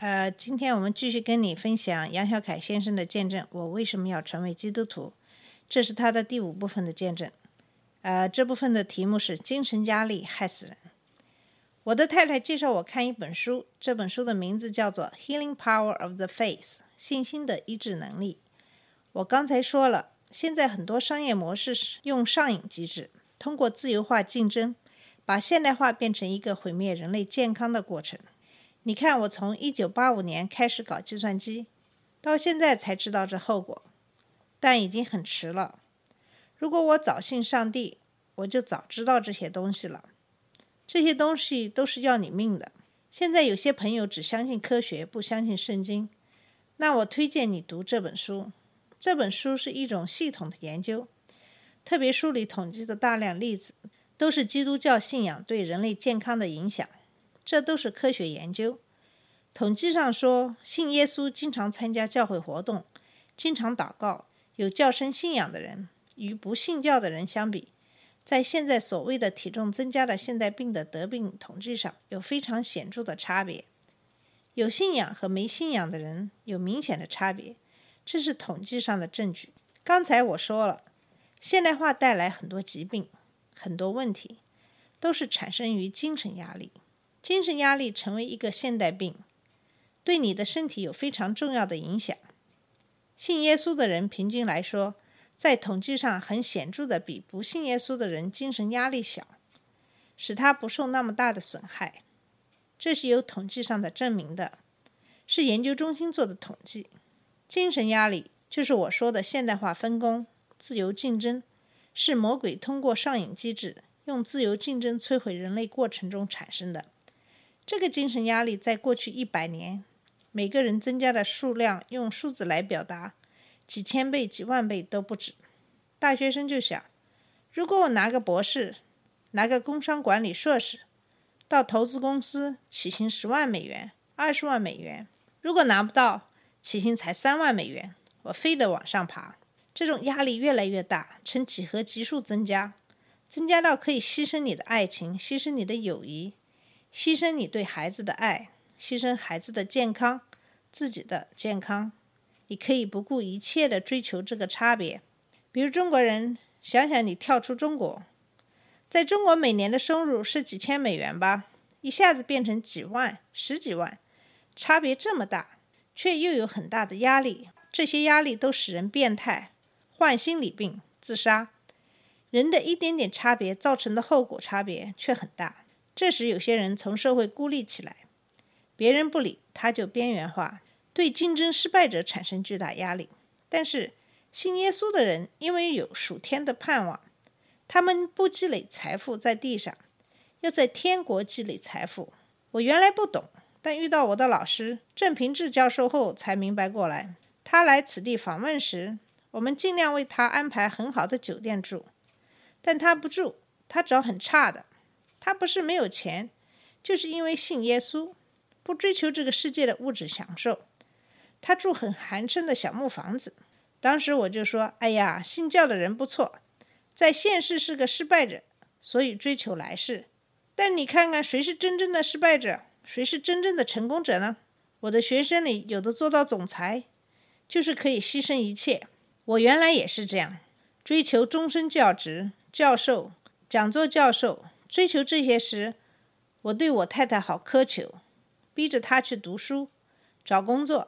呃，今天我们继续跟你分享杨小凯先生的见证。我为什么要成为基督徒？这是他的第五部分的见证。呃，这部分的题目是“精神压力害死人”。我的太太介绍我看一本书，这本书的名字叫做《Healing Power of the Faith》，信心的医治能力。我刚才说了，现在很多商业模式是用上瘾机制，通过自由化竞争，把现代化变成一个毁灭人类健康的过程。你看，我从一九八五年开始搞计算机，到现在才知道这后果，但已经很迟了。如果我早信上帝，我就早知道这些东西了。这些东西都是要你命的。现在有些朋友只相信科学，不相信圣经，那我推荐你读这本书。这本书是一种系统的研究，特别书里统计的大量例子，都是基督教信仰对人类健康的影响。这都是科学研究。统计上说，信耶稣、经常参加教会活动、经常祷告、有较深信仰的人，与不信教的人相比，在现在所谓的体重增加的现代病的得病统计上有非常显著的差别。有信仰和没信仰的人有明显的差别，这是统计上的证据。刚才我说了，现代化带来很多疾病、很多问题，都是产生于精神压力。精神压力成为一个现代病，对你的身体有非常重要的影响。信耶稣的人平均来说，在统计上很显著的比不信耶稣的人精神压力小，使他不受那么大的损害。这是有统计上的证明的，是研究中心做的统计。精神压力就是我说的现代化分工、自由竞争，是魔鬼通过上瘾机制，用自由竞争摧毁人类过程中产生的。这个精神压力在过去一百年，每个人增加的数量用数字来表达，几千倍、几万倍都不止。大学生就想，如果我拿个博士，拿个工商管理硕士，到投资公司起薪十万美元、二十万美元，如果拿不到，起薪才三万美元，我非得往上爬。这种压力越来越大，呈几何级数增加，增加到可以牺牲你的爱情，牺牲你的友谊。牺牲你对孩子的爱，牺牲孩子的健康，自己的健康，你可以不顾一切的追求这个差别。比如中国人，想想你跳出中国，在中国每年的收入是几千美元吧，一下子变成几万、十几万，差别这么大，却又有很大的压力。这些压力都使人变态，患心理病、自杀。人的一点点差别造成的后果差别却很大。这时，有些人从社会孤立起来，别人不理他就边缘化，对竞争失败者产生巨大压力。但是，信耶稣的人因为有属天的盼望，他们不积累财富在地上，要在天国积累财富。我原来不懂，但遇到我的老师郑平志教授后才明白过来。他来此地访问时，我们尽量为他安排很好的酒店住，但他不住，他找很差的。他不是没有钱，就是因为信耶稣，不追求这个世界的物质享受。他住很寒碜的小木房子。当时我就说：“哎呀，信教的人不错，在现世是个失败者，所以追求来世。但你看看，谁是真正的失败者，谁是真正的成功者呢？我的学生里有的做到总裁，就是可以牺牲一切。我原来也是这样，追求终身教职，教授、讲座教授。”追求这些时，我对我太太好苛求，逼着她去读书、找工作，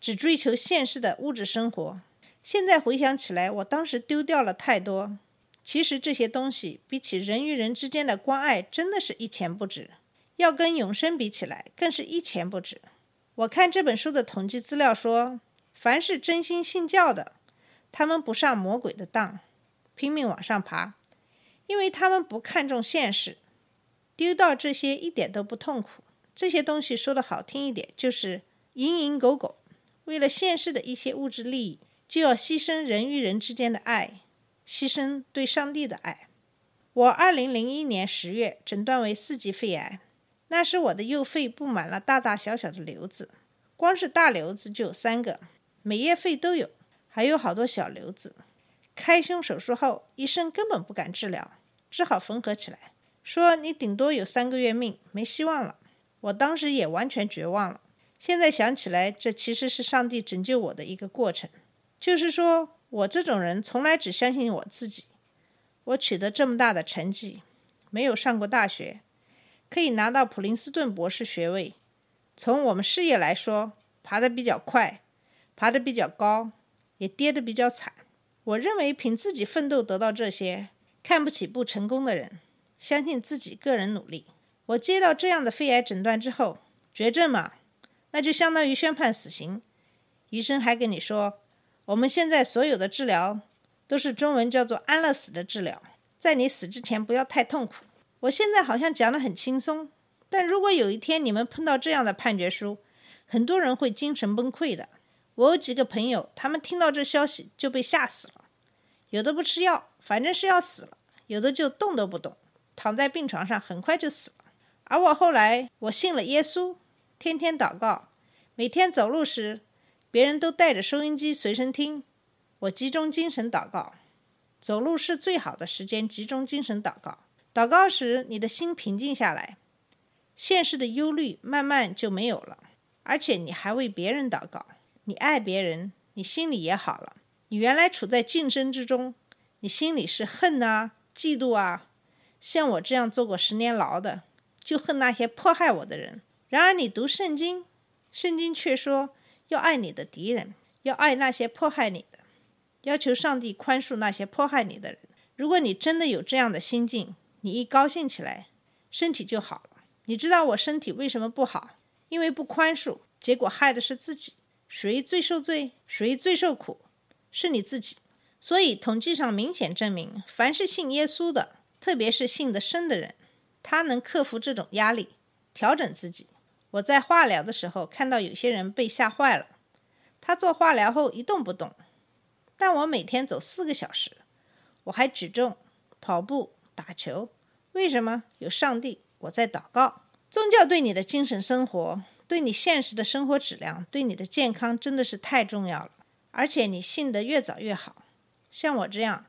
只追求现实的物质生活。现在回想起来，我当时丢掉了太多。其实这些东西比起人与人之间的关爱，真的是一钱不值；要跟永生比起来，更是一钱不值。我看这本书的统计资料说，凡是真心信教的，他们不上魔鬼的当，拼命往上爬。因为他们不看重现实，丢掉这些一点都不痛苦。这些东西说的好听一点，就是蝇营狗苟，为了现世的一些物质利益，就要牺牲人与人之间的爱，牺牲对上帝的爱。我二零零一年十月诊断为四级肺癌，那时我的右肺布满了大大小小的瘤子，光是大瘤子就有三个，每叶肺都有，还有好多小瘤子。开胸手术后，医生根本不敢治疗，只好缝合起来，说你顶多有三个月命，没希望了。我当时也完全绝望了。现在想起来，这其实是上帝拯救我的一个过程。就是说我这种人从来只相信我自己。我取得这么大的成绩，没有上过大学，可以拿到普林斯顿博士学位。从我们事业来说，爬得比较快，爬得比较高，也跌得比较惨。我认为凭自己奋斗得到这些，看不起不成功的人，相信自己个人努力。我接到这样的肺癌诊断之后，绝症嘛，那就相当于宣判死刑。医生还跟你说，我们现在所有的治疗都是中文叫做安乐死的治疗，在你死之前不要太痛苦。我现在好像讲得很轻松，但如果有一天你们碰到这样的判决书，很多人会精神崩溃的。我有几个朋友，他们听到这消息就被吓死了，有的不吃药，反正是要死了；有的就动都不动，躺在病床上，很快就死了。而我后来，我信了耶稣，天天祷告，每天走路时，别人都带着收音机随身听，我集中精神祷告。走路是最好的时间，集中精神祷告。祷告时，你的心平静下来，现实的忧虑慢慢就没有了，而且你还为别人祷告。你爱别人，你心里也好了。你原来处在竞争之中，你心里是恨啊、嫉妒啊。像我这样坐过十年牢的，就恨那些迫害我的人。然而你读圣经，圣经却说要爱你的敌人，要爱那些迫害你的，要求上帝宽恕那些迫害你的人。如果你真的有这样的心境，你一高兴起来，身体就好了。你知道我身体为什么不好？因为不宽恕，结果害的是自己。谁最受罪？谁最受苦？是你自己。所以统计上明显证明，凡是信耶稣的，特别是信得深的人，他能克服这种压力，调整自己。我在化疗的时候看到有些人被吓坏了，他做化疗后一动不动，但我每天走四个小时，我还举重、跑步、打球。为什么？有上帝，我在祷告。宗教对你的精神生活。对你现实的生活质量，对你的健康真的是太重要了。而且你信得越早越好。像我这样，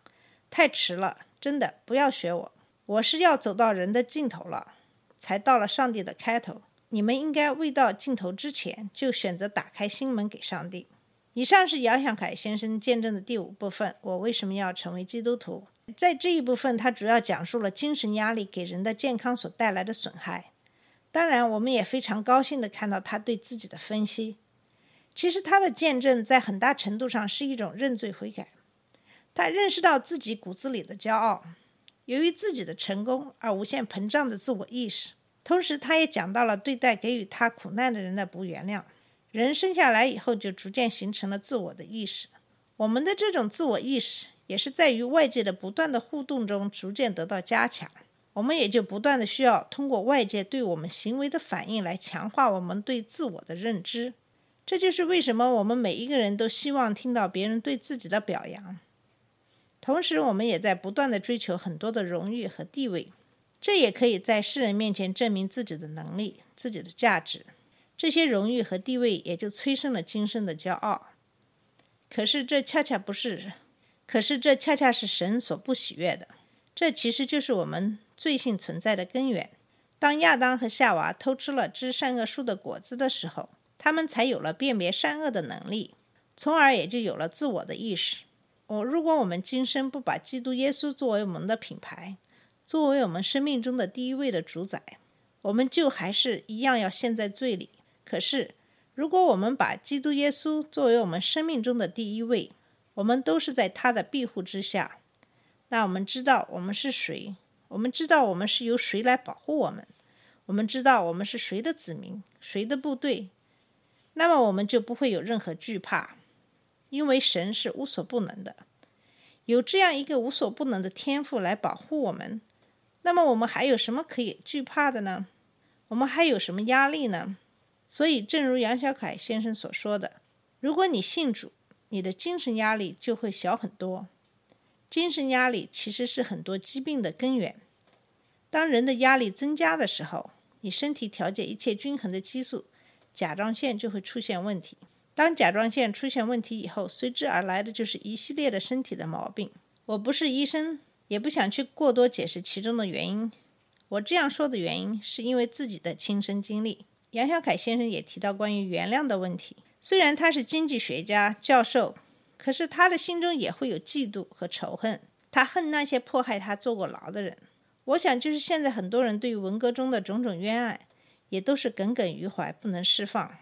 太迟了，真的不要学我。我是要走到人的尽头了，才到了上帝的开头。你们应该未到尽头之前，就选择打开心门给上帝。以上是姚小凯先生见证的第五部分。我为什么要成为基督徒？在这一部分，他主要讲述了精神压力给人的健康所带来的损害。当然，我们也非常高兴地看到他对自己的分析。其实他的见证在很大程度上是一种认罪悔改。他认识到自己骨子里的骄傲，由于自己的成功而无限膨胀的自我意识。同时，他也讲到了对待给予他苦难的人的不原谅。人生下来以后就逐渐形成了自我的意识。我们的这种自我意识也是在与外界的不断的互动中逐渐得到加强。我们也就不断的需要通过外界对我们行为的反应来强化我们对自我的认知。这就是为什么我们每一个人都希望听到别人对自己的表扬。同时，我们也在不断的追求很多的荣誉和地位，这也可以在世人面前证明自己的能力、自己的价值。这些荣誉和地位也就催生了今生的骄傲。可是这恰恰不是，可是这恰恰是神所不喜悦的。这其实就是我们。罪性存在的根源。当亚当和夏娃偷吃了知善恶树的果子的时候，他们才有了辨别善恶的能力，从而也就有了自我的意识。我如果我们今生不把基督耶稣作为我们的品牌，作为我们生命中的第一位的主宰，我们就还是一样要陷在罪里。可是，如果我们把基督耶稣作为我们生命中的第一位，我们都是在他的庇护之下，那我们知道我们是谁。我们知道我们是由谁来保护我们，我们知道我们是谁的子民，谁的部队，那么我们就不会有任何惧怕，因为神是无所不能的，有这样一个无所不能的天赋来保护我们，那么我们还有什么可以惧怕的呢？我们还有什么压力呢？所以，正如杨小凯先生所说的，如果你信主，你的精神压力就会小很多。精神压力其实是很多疾病的根源。当人的压力增加的时候，你身体调节一切均衡的激素甲状腺就会出现问题。当甲状腺出现问题以后，随之而来的就是一系列的身体的毛病。我不是医生，也不想去过多解释其中的原因。我这样说的原因，是因为自己的亲身经历。杨小凯先生也提到关于原谅的问题。虽然他是经济学家、教授，可是他的心中也会有嫉妒和仇恨。他恨那些迫害他坐过牢的人。我想，就是现在很多人对于文革中的种种冤案，也都是耿耿于怀，不能释放。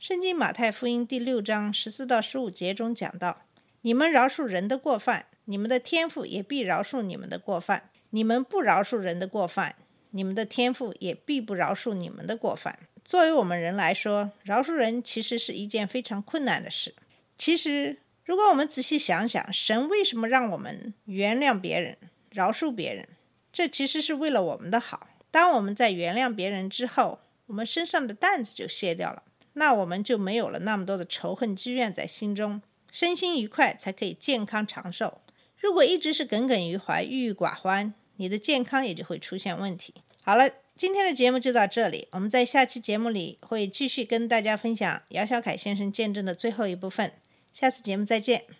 圣经马太福音第六章十四到十五节中讲到：“你们饶恕人的过犯，你们的天父也必饶恕你们的过犯；你们不饶恕人的过犯，你们的天父也必不饶恕你们的过犯。”作为我们人来说，饶恕人其实是一件非常困难的事。其实，如果我们仔细想想，神为什么让我们原谅别人、饶恕别人？这其实是为了我们的好。当我们在原谅别人之后，我们身上的担子就卸掉了，那我们就没有了那么多的仇恨积怨在心中，身心愉快，才可以健康长寿。如果一直是耿耿于怀、郁郁寡欢，你的健康也就会出现问题。好了，今天的节目就到这里，我们在下期节目里会继续跟大家分享姚小凯先生见证的最后一部分。下次节目再见。